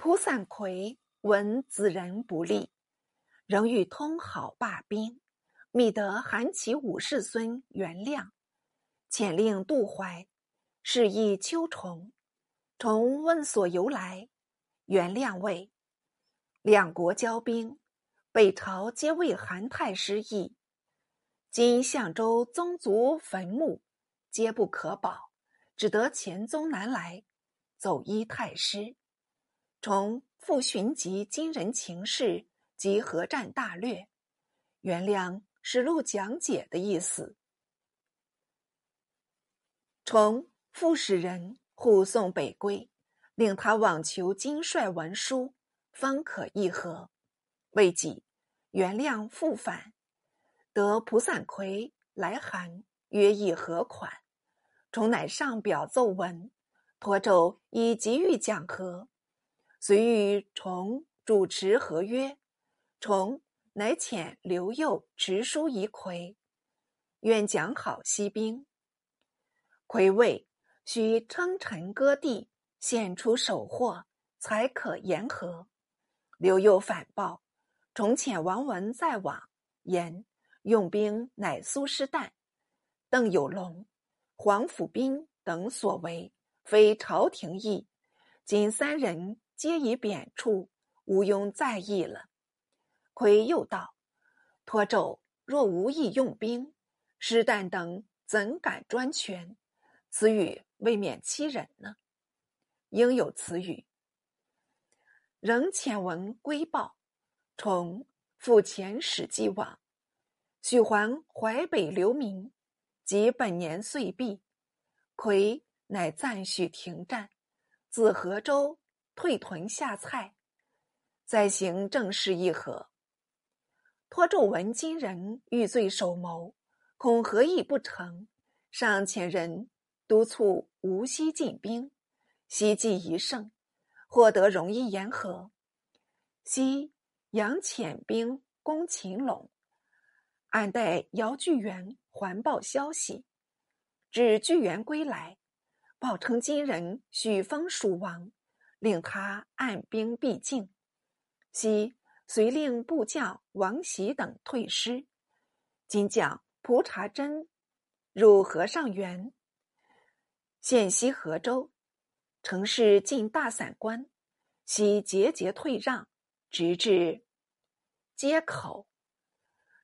蒲散魁闻子人不利，仍欲通好罢兵，觅得韩琦武士孙元亮，遣令杜怀，示意秋虫。虫问所由来，元亮谓：两国交兵，北朝皆为韩太师意。今相州宗族坟墓皆不可保，只得前宗南来，走依太师。从复寻及今人情事及合战大略，原谅实录讲解的意思。从复使人护送北归，令他往求金帅文书，方可议和。未几，原谅复返，得蒲散魁来函，约议和款。从乃上表奏文，托奏以急欲讲和。遂与崇主持合约，崇乃遣刘佑持书以魁，愿讲好西兵。魁谓：须称臣割地，献出首货，才可言和。刘佑反报，崇遣王文再往，言用兵乃苏师旦、邓有龙、黄甫斌等所为，非朝廷意。今三人。皆已贬黜，毋庸在意了。魁又道：“托胄若无意用兵，师旦等怎敢专权？此语未免欺人呢。应有此语。”仍遣文归报，从复遣使既往，许还淮北流民，及本年岁毕，魁乃暂许停战，自河州。退屯下蔡，再行正式议和。托纣闻金人欲罪首谋，恐和议不成，上遣人督促无锡进兵，希冀一胜，获得容易言和。昔杨遣兵攻秦陇，暗待姚巨源还报消息，至巨源归来，报称金人许封蜀王。令他按兵必进，昔遂令部将王喜等退师。今将蒲察真入和尚园，现西河州，城市进大散关，悉节节退让，直至街口。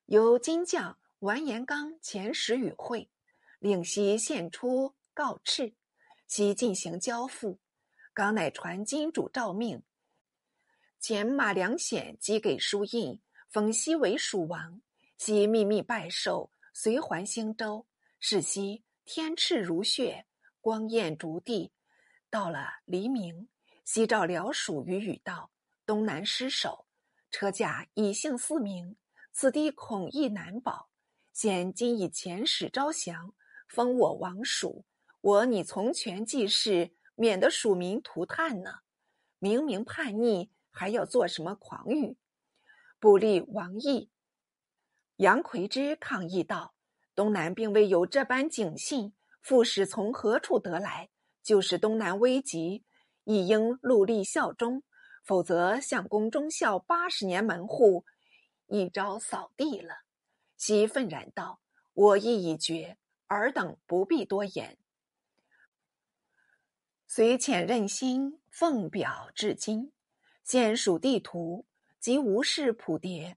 由金将完颜刚遣使与会，令西献出告敕，悉进行交付。刚乃传金主诏命，遣马良显寄给书印，封西为蜀王。西秘密拜寿，随还兴州。是夕天赤如血，光焰逐地。到了黎明，西召辽蜀于语道：东南失守，车驾已幸四名，此地恐易难保。现今以遣使招降，封我王蜀。我拟从权济世。免得蜀民涂炭呢。明明叛逆，还要做什么狂语？不利王毅、杨奎之抗议道：“东南并未有这般警信，副使从何处得来？就是东南危急，亦应戮力效忠，否则相公忠孝八十年门户，一朝扫地了。”西愤然道：“我意已决，尔等不必多言。”随遣任心奉表至今，现属地图及吴氏谱牒，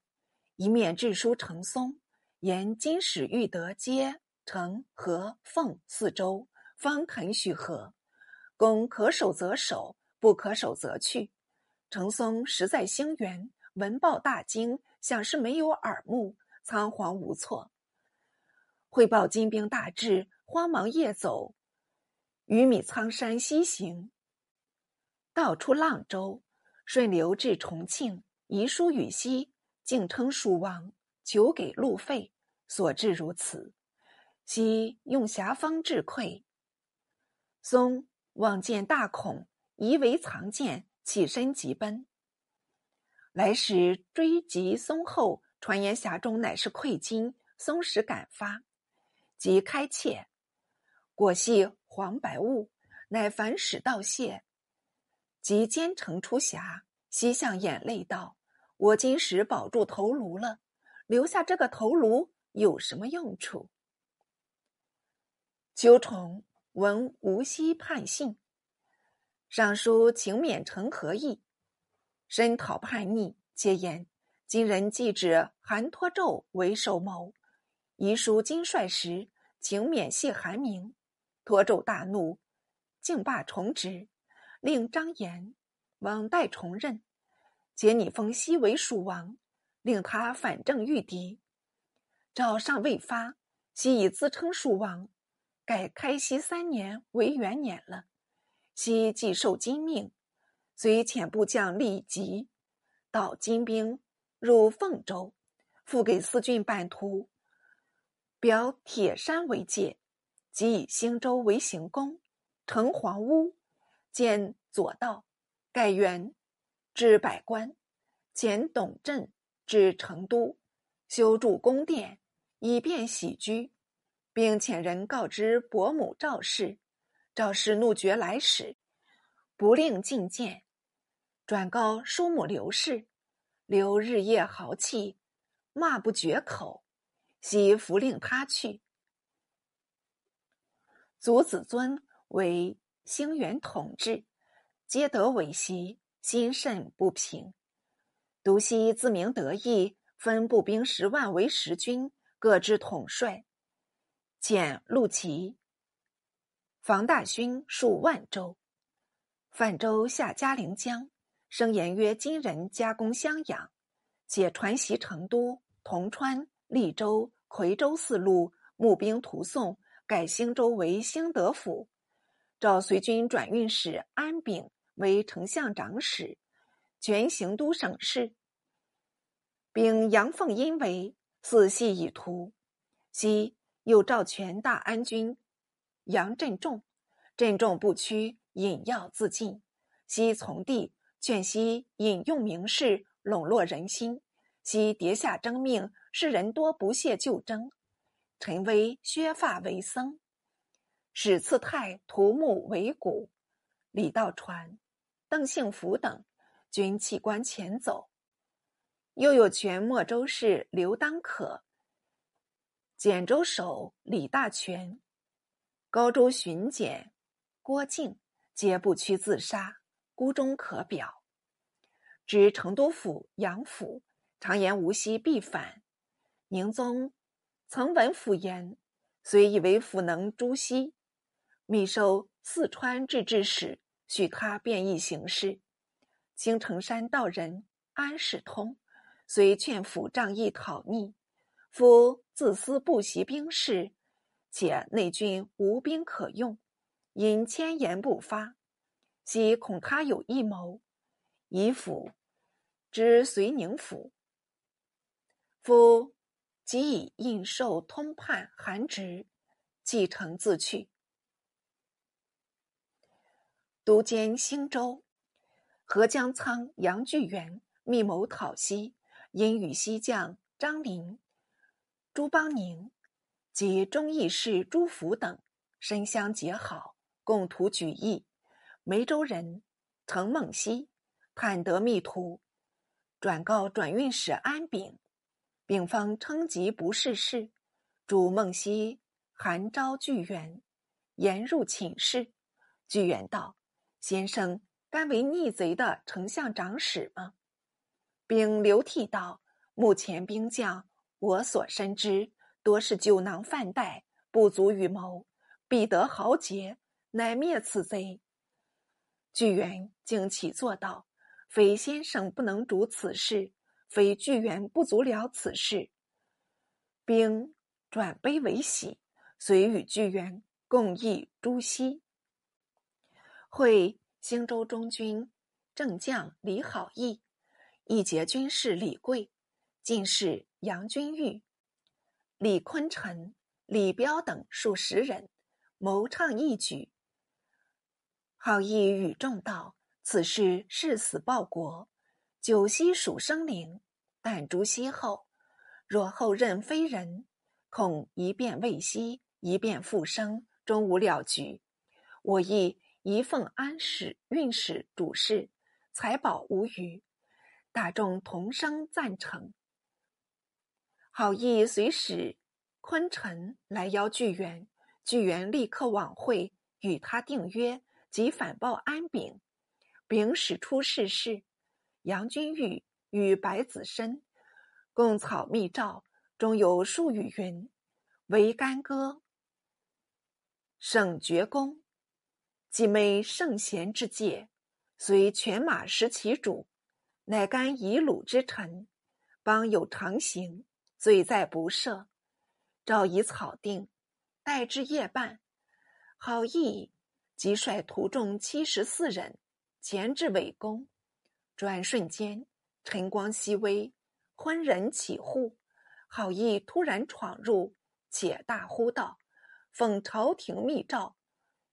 一面致书成松，言今使欲得接成和奉四州，方肯许和。公可守则守，不可守则去。程松实在兴元，闻报大惊，想是没有耳目，仓皇无措。汇报金兵大至，慌忙夜走。鱼米苍山西行，到出阆州，顺流至重庆，遗书与西，竟称蜀王，求给路费，所至如此。西用遐方致溃。松望见大恐，疑为藏剑，起身急奔。来时追及松后，传言匣中乃是馈金，松时敢发，即开切。果系黄白物，乃凡使道谢。即兼程出峡，西向眼泪道：“我今时保住头颅了，留下这个头颅有什么用处？”秋虫闻无锡叛信，上书请免成何意？申讨叛逆，皆言今人既指韩托胄为首谋，遗书金帅时，请免谢韩明。托胄大怒，竟罢重职，令张延往代重任，皆拟封西为蜀王，令他反正御敌。诏尚未发，西已自称蜀王，改开西三年为元年了。西既受金命，随遣部将立即导金兵入凤州，复给四郡版图，表铁山为界。即以兴州为行宫，城黄屋，建左道，盖园，置百官，遣董镇至成都，修筑宫殿，以便喜居，并遣人告知伯母赵氏。赵氏怒绝来使，不令觐见。转告叔母刘氏，刘日夜豪气，骂不绝口，悉弗令他去。祖子尊为兴元统治，皆得委席，心甚不平。独西自鸣得意，分步兵十万为十军，各置统帅。遣陆琪、房大勋戍万州。泛舟下嘉陵江，声言曰：“今人加工襄阳，且传习成都、铜川、利州、夔州四路，募兵图宋。”改兴州为兴德府，召随军转运使安炳为丞相长史，全行都省事。并杨凤英为四系以图。昔又召全大安军杨振仲，振仲不屈，引药自尽。昔从帝劝昔引用名士，笼络人心。昔跌下征命，世人多不屑就征。陈威削发为僧，史次泰涂木为骨，李道传、邓幸福等均弃官前走。又有全莫州市刘当可、简州守李大全、高州巡检郭靖，皆不屈自杀，孤忠可表。知成都府杨府，常言无锡必反，宁宗。曾闻府言，虽以为府能诛西，密收四川制置使，许他变异行事。青城山道人安世通，遂劝府仗义讨逆，夫自私不习兵事，且内军无兵可用，因千言不发。悉恐他有异谋，以府之遂宁府。夫。即以应受通判韩职，继承自去。都监兴州，合江仓杨巨源密谋讨西，因与西将张林、朱邦宁及忠义士朱福等深相结好，共图举义。梅州人滕孟熙探得密图，转告转运使安炳。丙方称疾不是事，主孟熙韩昭巨源，言入寝室。巨源道：“先生甘为逆贼的丞相长史吗？”并流涕道：“目前兵将，我所深知，多是酒囊饭袋，不足与谋。必得豪杰，乃灭此贼。”巨源竟起坐道：“非先生不能主此事。”非巨源不足了此事，并转悲为喜，遂与巨源共议朱熹。会兴州中军正将李好义，一节军士李贵，进士杨君玉、李坤臣、李彪等数十人，谋倡义举。好义语众道：“此事誓死报国。”九溪属生灵，但朱熹后，若后任非人，恐一变未息，一变复生，终无了局。我亦一奉安使运使主事，财宝无余，大众同声赞成。好意随使昆臣来邀巨源，巨源立刻往会，与他定约，即反报安炳。丙使出世事，杨君玉与白子深共草密诏，中有数语云：“为干戈，省绝功，既昧圣贤之戒，随犬马食其主，乃干以鲁之臣，邦有常刑，罪在不赦。诏以草定，待至夜半，好义即率徒众七十四人。”前至伪宫，转瞬间，晨光熹微，昏人起户。好意突然闯入，且大呼道：“奉朝廷密诏，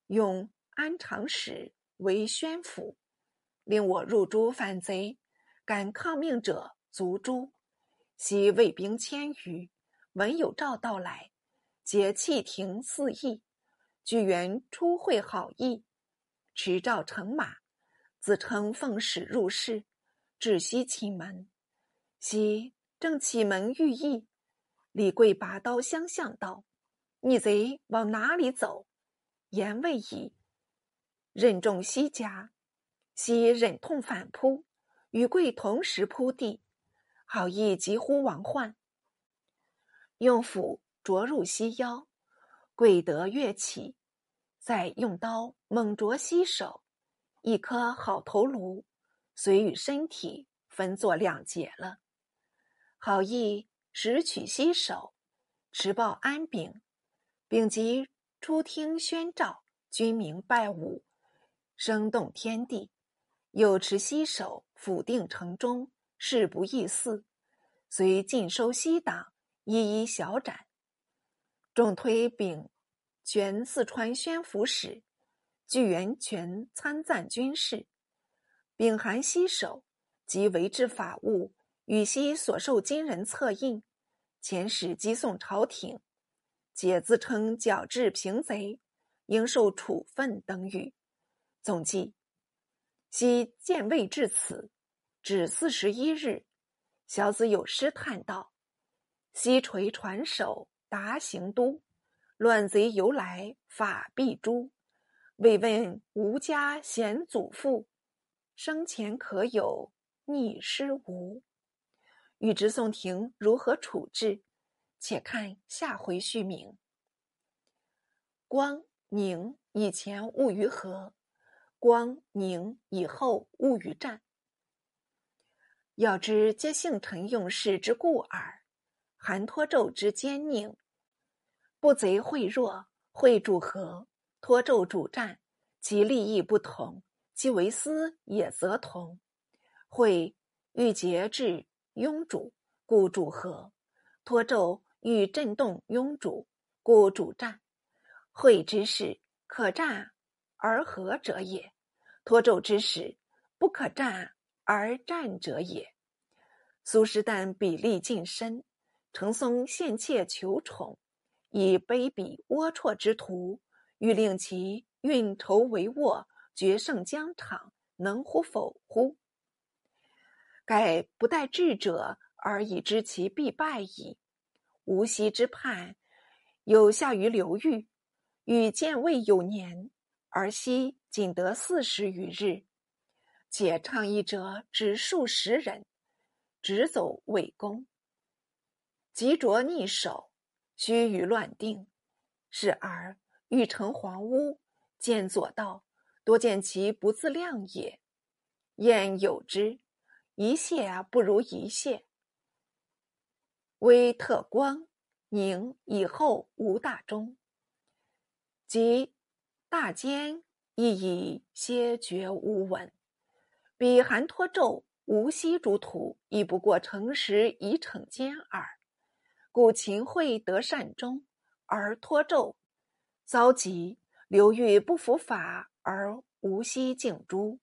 用安常使为宣抚，令我入诛反贼。敢抗命者，族诛。”悉卫兵千余，闻有诏到来，皆弃庭四邑。据原初会好意，持诏乘马。自称奉使入室，至西启门。西正启门欲议，李贵拔刀相向道：“逆贼往哪里走？”言未已，任重西家，西忍痛反扑，与贵同时扑地。好意急呼王焕，用斧啄入西腰，贵得跃起，再用刀猛啄西手。一颗好头颅，遂与身体分作两截了。好意拾取西首，持报安炳，丙即出听宣诏，军民拜舞，声动天地。又持西首，抚定城中，事不易肆，遂尽收西党，一一小斩。众推丙权四川宣抚使。据元权参赞军事，秉函西首即为之法务，与西所受金人策印，遣使击送朝廷，皆自称矫治平贼，应受处分等语。总计，西见未至此，止四十一日。小子有诗叹道：“西垂传首达行都，乱贼由来法必诛。”未问吴家贤祖父，生前可有逆师无？欲知宋廷如何处置，且看下回续明。光宁以前务于和，光宁以后务于战。要知皆幸臣用事之故耳。韩托胄之奸佞，不贼会弱，会主和。托胄主战，其利益不同，其为私也则同。会欲节制庸主，故主和；托胄欲震动庸主，故主战。会之事可战而和者也，托胄之事不可战而战者也。苏轼但比例近身，程松献妾求宠，以卑鄙龌龊之徒。欲令其运筹帷幄，决胜疆场，能乎否乎？盖不待智者而已知其必败矣。无锡之叛，有下于刘裕，与建魏有年，而昔仅得四十余日。且倡议者只数十人，直走魏公，急着逆守，须臾乱定，是而。欲成黄屋，见左道，多见其不自量也。燕有之，一谢不如一谢。微特光宁以后无大中，即大坚亦以歇绝无闻。彼韩托胄无锡诸徒，亦不过诚实以逞奸耳。故秦桧得善终，而托胄。遭疾，刘裕不服法而无息敬诛。